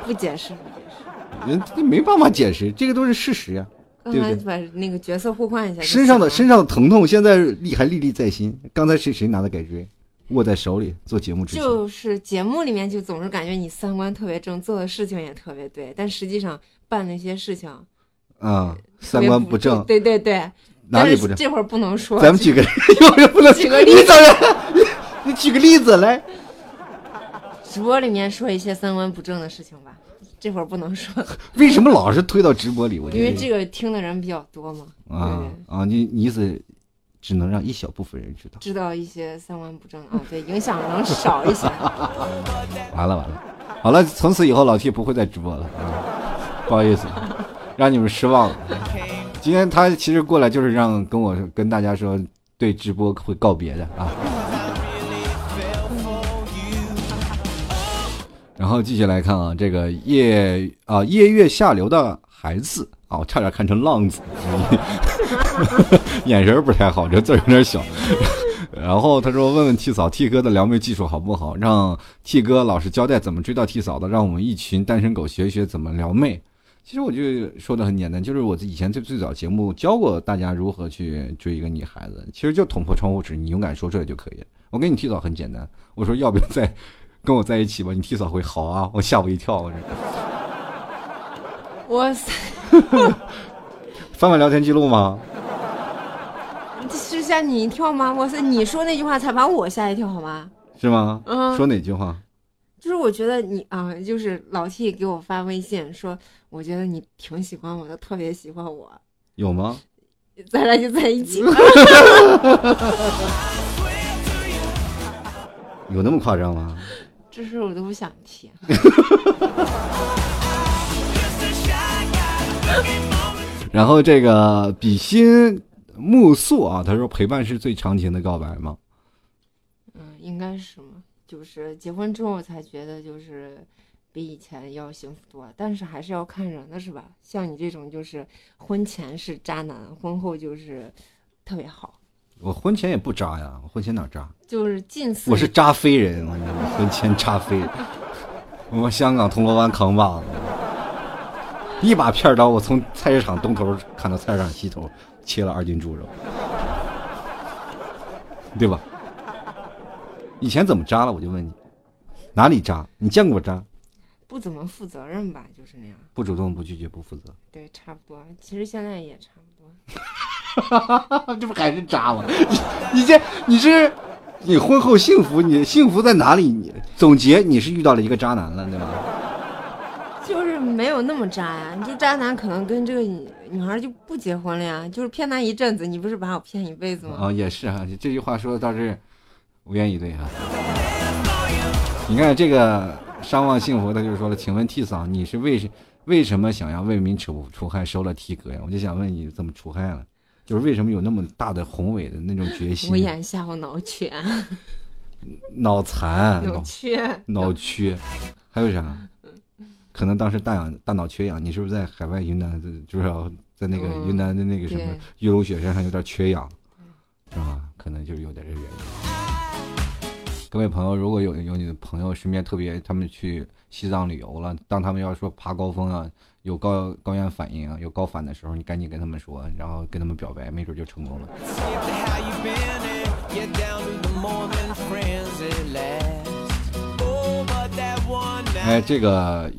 不解释，不解释。人家没办法解释，这个都是事实呀、刚对不对才把那个角色互换一下身上的身上的疼痛现在历还历历在心。刚才谁谁拿的改锥，握在手里做节目之前，就是节目里面就总是感觉你三观特别正，做的事情也特别对，但实际上办那些事情啊、三观不正，对对对，哪里不正但是？这会儿不能说。咱们举个，不 能举个例子你，举个例子来。直播里面说一些三观不正的事情吧，这会儿不能说，为什么老是推到直播里？我因为这个听的人比较多嘛。啊啊，你你意思只能让一小部分人知道。知道一些三观不正啊，对，影响能少一些。完了完了，好了，从此以后老 T 不会再直播了啊，不好意思，让你们失望了。今天他其实过来就是让跟我跟大家说，对直播会告别的啊。然后继续来看啊，这个夜啊夜月下流的孩子啊，我差点看成浪子，眼神不太好，这字有点小。然后他说：“问问 T 嫂，T 哥的撩妹技术好不好？让 T 哥老实交代怎么追到 T 嫂的，让我们一群单身狗学一学怎么撩妹。”其实我就说的很简单，就是我以前最最早节目教过大家如何去追一个女孩子，其实就捅破窗户纸，你勇敢说出来就可以了。我跟你 T 嫂很简单，我说要不要再跟我在一起吧？你 T 嫂会好啊，我吓我一跳，我说哇塞，翻翻聊天记录吗？吓你一跳吗？哇塞，你说那句话才把我吓一跳，好吗？是吗？嗯说哪句话？就是我觉得你啊、就是老 T 给我发微信说，我觉得你挺喜欢我的，特别喜欢我，有吗？咱俩就在一起吧。有那么夸张吗？这事我都不想提。然后这个比心木素啊，他说陪伴是最长情的告白吗？嗯，应该是嘛，就是结婚之后才觉得就是比以前要幸福多，但是还是要看人的是吧？像你这种就是婚前是渣男，婚后就是特别好，我婚前也不渣呀，我婚前哪渣？就是近似我是渣飞人，我婚前渣飞人，我香港铜锣湾扛把子，一把片刀，我从菜市场东头砍到菜市场西头，切了二斤猪肉，对吧？以前怎么渣了？我就问你，哪里渣？你见过渣？不怎么负责任吧，就是那样。不主动、不拒绝、不负责，对，差不多。其实现在也差不多。这不还是渣吗？你你这你是你婚后幸福，你幸福在哪里？你总结你是遇到了一个渣男了，对吧？就是没有那么渣呀，你这渣男可能跟这个女女孩就不结婚了呀，就是骗他一阵子，你不是把我骗一辈子吗？啊、也是啊，这句话说的倒是无言以对啊。你看这个商望幸福，他就说了，请问替嫂，你是为什为什么想要为民除除害，收了替哥呀？我就想问你，怎么除害了？就是为什么有那么大的宏伟的那种决心我？眼下我脑缺，脑残、脑脑缺，脑缺，还有啥？可能当时大氧大脑缺氧，你是不是在海外云南，就是在那个嗯云南的那个什么玉龙雪山上有点缺氧，是吧？可能就是有点这原因。各位朋友，如果有有你的朋友身边特别他们去西藏旅游了，当他们要说爬高峰啊，有高高原反应啊，有高反的时候，你赶紧跟他们说，然后跟他们表白，没准就成功了。Oh, 哎，这个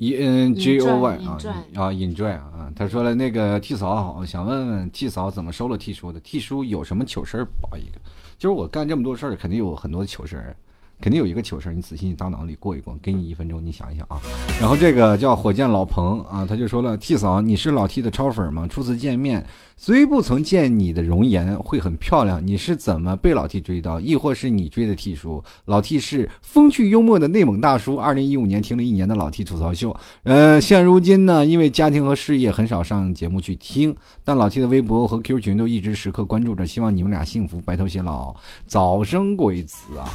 E N G O Y 啊啊，enjoy 啊，他说了那个 T 嫂好，想问问 T 嫂怎么收了 T 叔的？T 叔有什么糗事儿？报一个，就是我干这么多事儿，肯定有很多糗事儿。肯定有一个糗事儿，你仔细你大脑里过一过，给你一分钟，你想一想啊。然后这个叫火箭老彭啊，他就说了：“T 嫂，你是老 T 的超粉吗？初次见面，虽不曾见你的容颜会很漂亮，你是怎么被老 T 追到？亦或是你追的 T 叔？老 T 是风趣幽默的内蒙大叔。二零一五年听了一年的老 T 吐槽秀，呃，现如今呢，因为家庭和事业很少上节目去听，但老 T 的微博和 QQ 群都一直时刻关注着，希望你们俩幸福，白头偕老，早生贵子啊！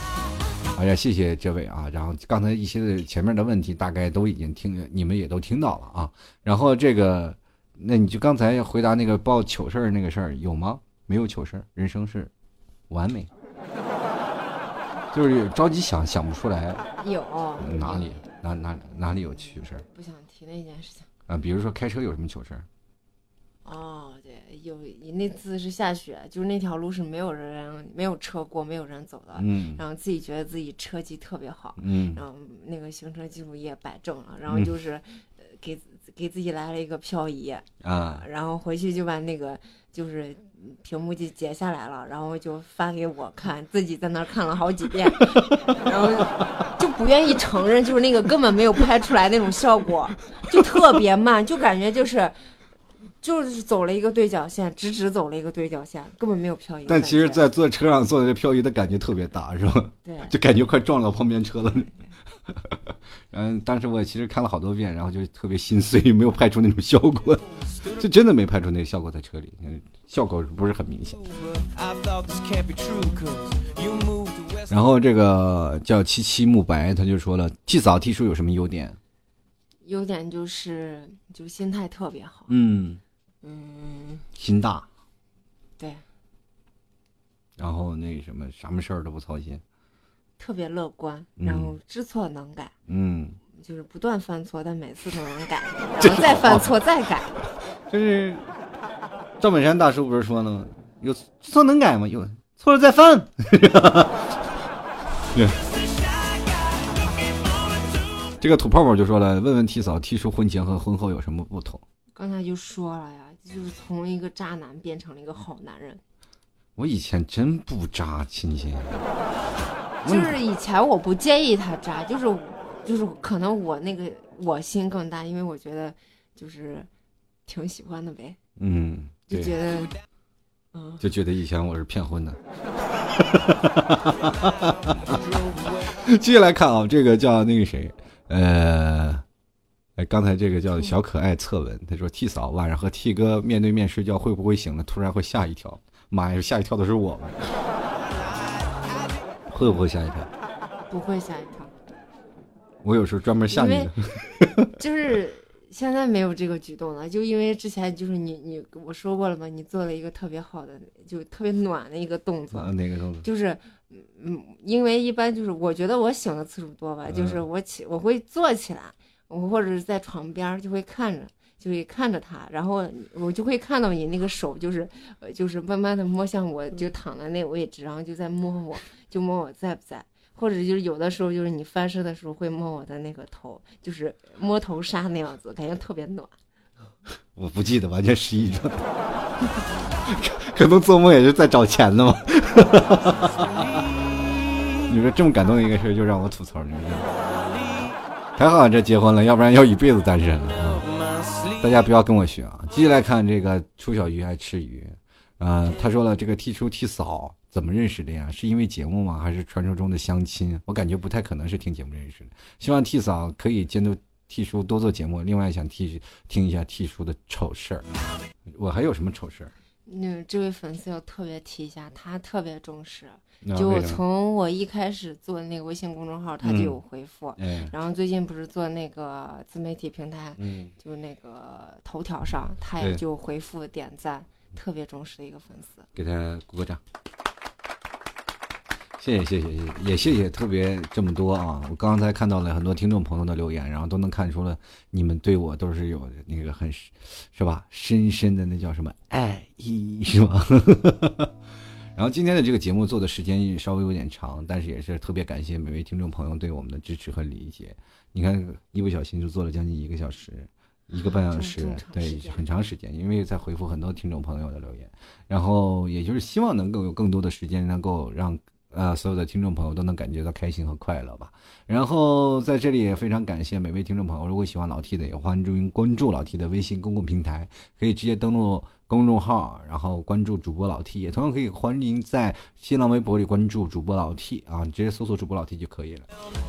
哎呀，谢谢这位啊！然后刚才一些前面的问题大概都已经听，你们也都听到了啊。然后这个，那你就刚才回答那个报糗事儿那个事儿有吗？没有糗事儿，人生是完美，就是着急想想不出来有哪里哪哪哪里有糗事儿不想提那件事情。啊？比如说开车有什么糗事儿？哦，对，有那次是下雪，就是那条路是没有人、没有车过、没有人走的，嗯然后自己觉得自己车技特别好，嗯然后那个行车记录仪也摆正了，然后就是呃给给自己来了一个漂移，啊然后回去就把那个就是屏幕就截下来了，然后就发给我看，自己在那儿看了好几遍，然后就不愿意承认，就是那个根本没有拍出来那种效果，就特别慢，就感觉就是。就是走了一个对角线，直直走了一个对角线，根本没有漂移。但其实，在坐车上坐的这漂移的感觉特别大，是吧？对就感觉快撞到旁边车了。嗯，当时我其实看了好多遍，然后就特别心碎，没有拍出那种效果，就真的没拍出那个效果在车里，嗯效果不是很明显。然后这个叫七七慕白，他就说了，T 嫂 T 叔有什么优点？优点就是就心态特别好，嗯，嗯，心大，对，然后那什么什么事儿都不操心。特别乐观，嗯然后知错能改，嗯，就是不断犯错，但每次都能改，然后再犯错再改。就是赵本山大叔不是说了吗？有错能改吗？有错了再犯。对这个土泡泡就说了，问问 T 嫂提出婚前和婚后有什么不同？刚才就说了呀，就是从一个渣男变成了一个好男人。我以前真不渣，亲亲。就是以前我不介意他渣，就是就是可能我那个我心更大，因为我觉得就是挺喜欢的呗，嗯，就觉得嗯就觉得以前我是骗婚的。接下来看啊，这个叫那个谁，呃，哎，刚才这个叫小可爱侧文，他说 T 嫂晚上和 T 哥面对面睡觉会不会醒了突然会吓一跳？妈呀，吓一跳的是我们，会不会吓一跳？不会吓一跳，我有时候专门吓你。就是现在没有这个举动了，就因为之前就是你你我说过了嘛，你做了一个特别好的，就特别暖的一个动作，啊，哪个动作？就是，嗯，因为一般就是我觉得我醒的次数多吧，就是我起我会坐起来，我或者是在床边儿就会看着，就会看着他，然后我就会看到你那个手就是，呃，就是慢慢的摸向我，就躺在那个位置，然后就在摸我，就摸我在不在。或者就是有的时候，就是你翻身的时候会摸我的那个头，就是摸头杀那样子，感觉特别暖。我不记得，完全失忆了。可能做梦也是在找钱的嘛。你说这么感动的一个事儿，就让我吐槽，你？还好这结婚了，要不然要一辈子单身了.大家不要跟我学啊！继续来看这个初小鱼爱吃鱼，啊、他说了，这个 T 叔替嫂怎么认识的呀？是因为节目吗？还是传说中的相亲？我感觉不太可能是听节目认识的。希望替嫂可以监督替叔多做节目。另外想替听一下替叔的丑事儿，我还有什么丑事儿？嗯，这位粉丝要特别提一下，他特别重视。就我？从我一开始做那个微信公众号，他就嗯有回复。哎，然后最近不是做那个自媒体平台，嗯，就那个头条上，他也就回复点赞，特别重视的一个粉丝。给他鼓个掌。谢谢谢谢也谢谢特别这么多啊！我刚才看到了很多听众朋友的留言，然后都能看出了你们对我都是有那个很是吧深深的那叫什么爱意是吧？然后今天的这个节目做的时间稍微有点长，但是也是特别感谢每位听众朋友对我们的支持和理解。你看一不小心就做了将近一个小时，一个半小时对很长时间，因为在回复很多听众朋友的留言。然后也就是希望能够有更多的时间，能够让呃所有的听众朋友都能感觉到开心和快乐吧。然后在这里也非常感谢每位听众朋友，如果喜欢老 T 的，也欢迎关注老 T 的微信公共平台，可以直接登录公众号，然后关注主播老 T，也同样可以欢迎在新浪微博里关注主播老 T 啊，直接搜索主播老 T 就可以了。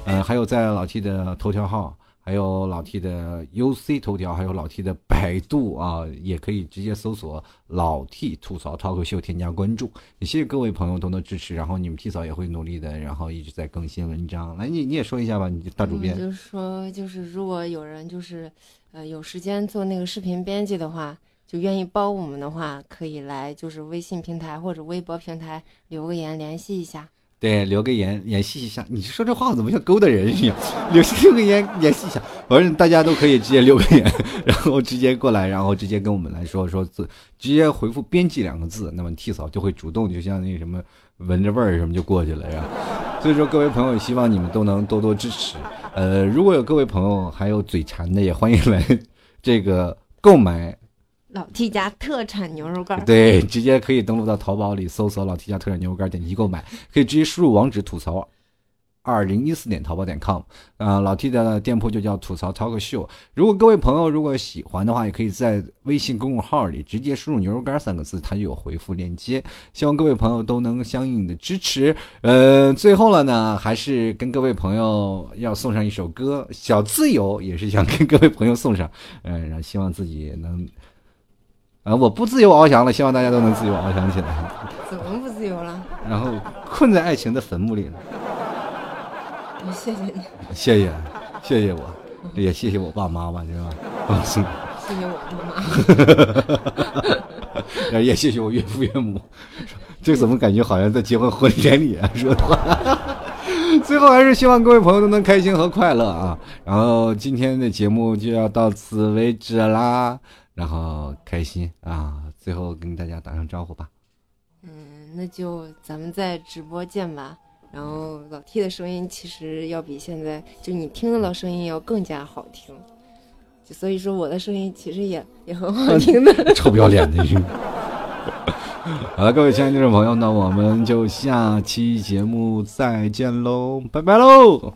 嗯，还有在老 T 的头条号。还有老 T 的 UC 头条，还有老 T 的百度啊，也可以直接搜索“老 T 吐槽 talk 秀”，添加关注。也谢谢各位朋友多多支持，然后你们 T 嫂也会努力的，然后一直在更新文章。来，你你也说一下吧，你大主编。嗯就是说，就是如果有人就是呃有时间做那个视频编辑的话，就愿意包我们的话，可以来就是微信平台或者微博平台留个言联系一下。对，留个言联系一下。你说这话怎么像勾搭人一样？留留个言联系一下，反正大家都可以直接留个言，然后直接过来，然后直接跟我们来说说字，直接回复“编辑”两个字，那么 T 嫂就会主动，就像那什么闻着味儿什么就过去了呀。所以说，各位朋友，希望你们都能多多支持。呃，如果有各位朋友还有嘴馋的，也欢迎来这个购买老 T 家特产牛肉干，对，直接可以登录到淘宝里搜索“老 T 家特产牛肉干”，点击购买，可以直接输入网址吐槽二零一四点淘宝点 com，啊、老 T 的店铺就叫吐槽 talk 秀。如果各位朋友如果喜欢的话，也可以在微信公众号里直接输入“牛肉干”三个字，它就有回复链接。希望各位朋友都能相应的支持。呃，最后了呢，还是跟各位朋友要送上一首歌，《小自由》，也是想跟各位朋友送上，嗯、然后希望自己能。啊、我不自由翱翔了，希望大家都能自由翱翔起来。怎么不自由了？然后困在爱情的坟墓里了。谢谢你，谢谢，谢谢我，也谢谢我爸妈吧，是吧？谢谢我爸妈。也谢谢我岳父岳母。这怎么感觉好像在结婚婚礼典礼啊？说的话。最后还是希望各位朋友都能开心和快乐啊！然后今天的节目就要到此为止啦。然后开心啊！最后跟大家打声招呼吧。嗯，那就咱们在直播见吧。然后老 T 的声音其实要比现在就你听到的声音要更加好听，就所以说我的声音其实也也很好听的。臭不要脸的人。好了，各位亲爱的听众朋友，那我们就下期节目再见喽，拜拜喽！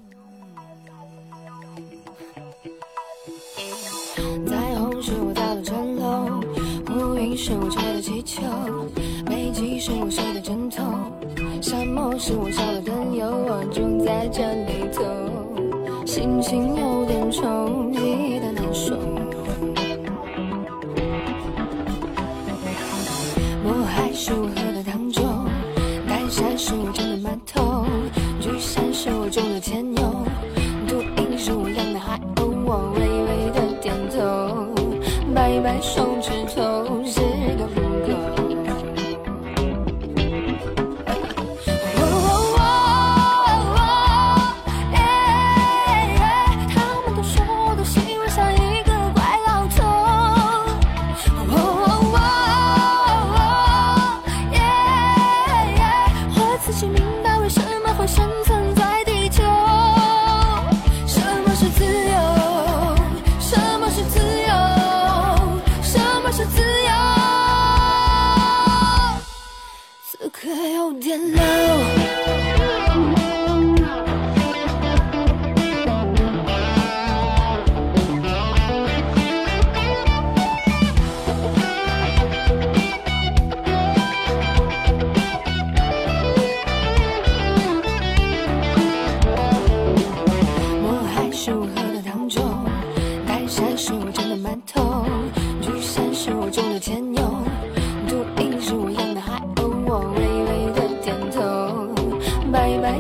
是我睡的枕头，沙漠是我烧的灯油，我住在这里头，心情有点愁，记得难受。渤海是我喝的糖酒，丹山是我蒸的馒头，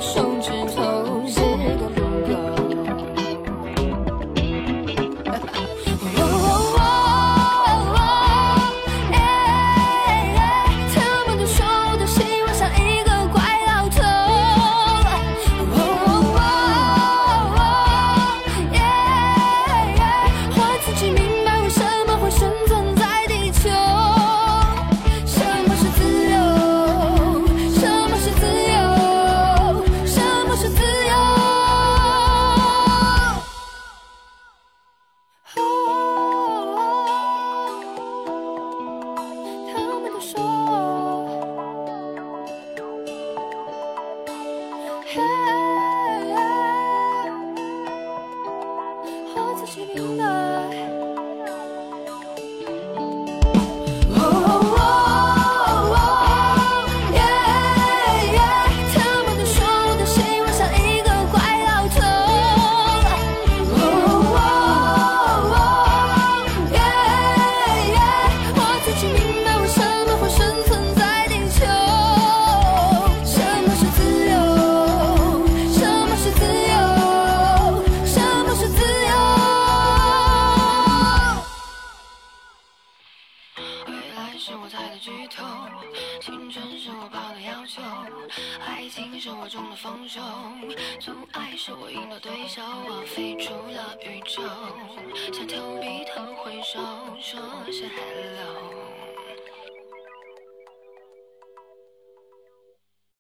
手指